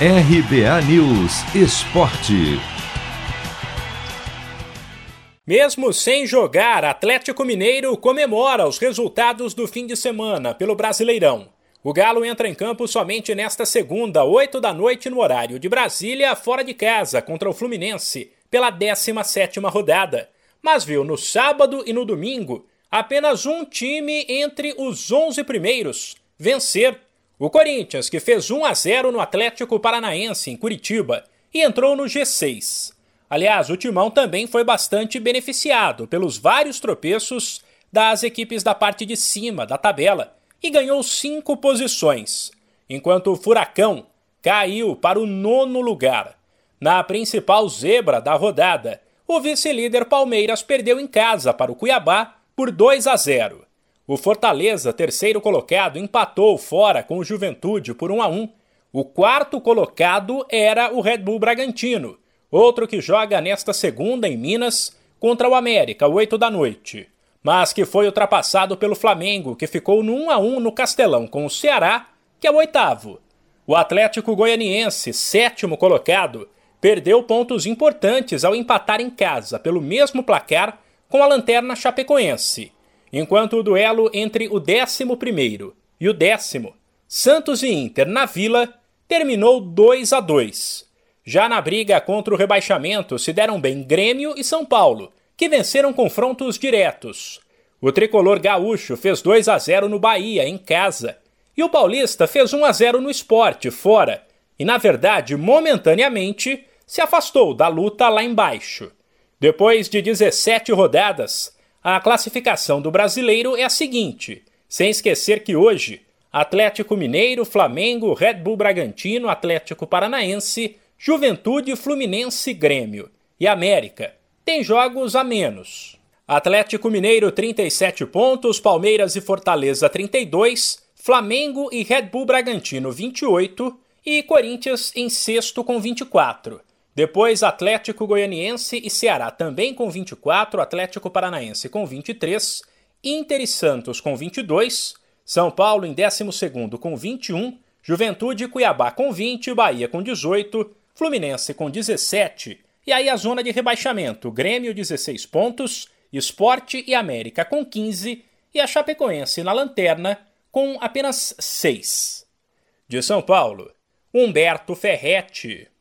RBA News Esporte. Mesmo sem jogar, Atlético Mineiro comemora os resultados do fim de semana pelo Brasileirão. O Galo entra em campo somente nesta segunda, 8 da noite, no horário de Brasília, fora de casa, contra o Fluminense, pela 17ª rodada. Mas viu no sábado e no domingo apenas um time entre os 11 primeiros vencer o Corinthians, que fez 1 a 0 no Atlético Paranaense, em Curitiba, e entrou no G6. Aliás, o Timão também foi bastante beneficiado pelos vários tropeços das equipes da parte de cima da tabela e ganhou cinco posições, enquanto o Furacão caiu para o nono lugar. Na principal zebra da rodada, o vice-líder Palmeiras perdeu em casa para o Cuiabá por 2 a 0. O Fortaleza, terceiro colocado, empatou fora com o Juventude por 1 a 1. O quarto colocado era o Red Bull Bragantino, outro que joga nesta segunda em Minas contra o América, 8 da noite, mas que foi ultrapassado pelo Flamengo, que ficou no 1 a 1 no Castelão com o Ceará, que é o oitavo. O Atlético Goianiense, sétimo colocado, perdeu pontos importantes ao empatar em casa pelo mesmo placar com a lanterna Chapecoense enquanto o duelo entre o 11 e o décimo, Santos e Inter na Vila, terminou 2 a 2. Já na briga contra o rebaixamento se deram bem Grêmio e São Paulo, que venceram confrontos diretos. O tricolor gaúcho fez 2 a 0 no Bahia, em casa, e o paulista fez 1 a 0 no esporte, fora, e na verdade, momentaneamente, se afastou da luta lá embaixo. Depois de 17 rodadas, a classificação do brasileiro é a seguinte, sem esquecer que hoje Atlético Mineiro, Flamengo, Red Bull Bragantino, Atlético Paranaense, Juventude, Fluminense, Grêmio e América têm jogos a menos. Atlético Mineiro 37 pontos, Palmeiras e Fortaleza 32, Flamengo e Red Bull Bragantino 28 e Corinthians em sexto com 24. Depois, Atlético Goianiense e Ceará também com 24, Atlético Paranaense com 23, Inter e Santos com 22, São Paulo em 12 com 21, Juventude e Cuiabá com 20, Bahia com 18, Fluminense com 17, e aí a zona de rebaixamento, Grêmio 16 pontos, Esporte e América com 15 e a Chapecoense na lanterna com apenas 6. De São Paulo, Humberto Ferretti.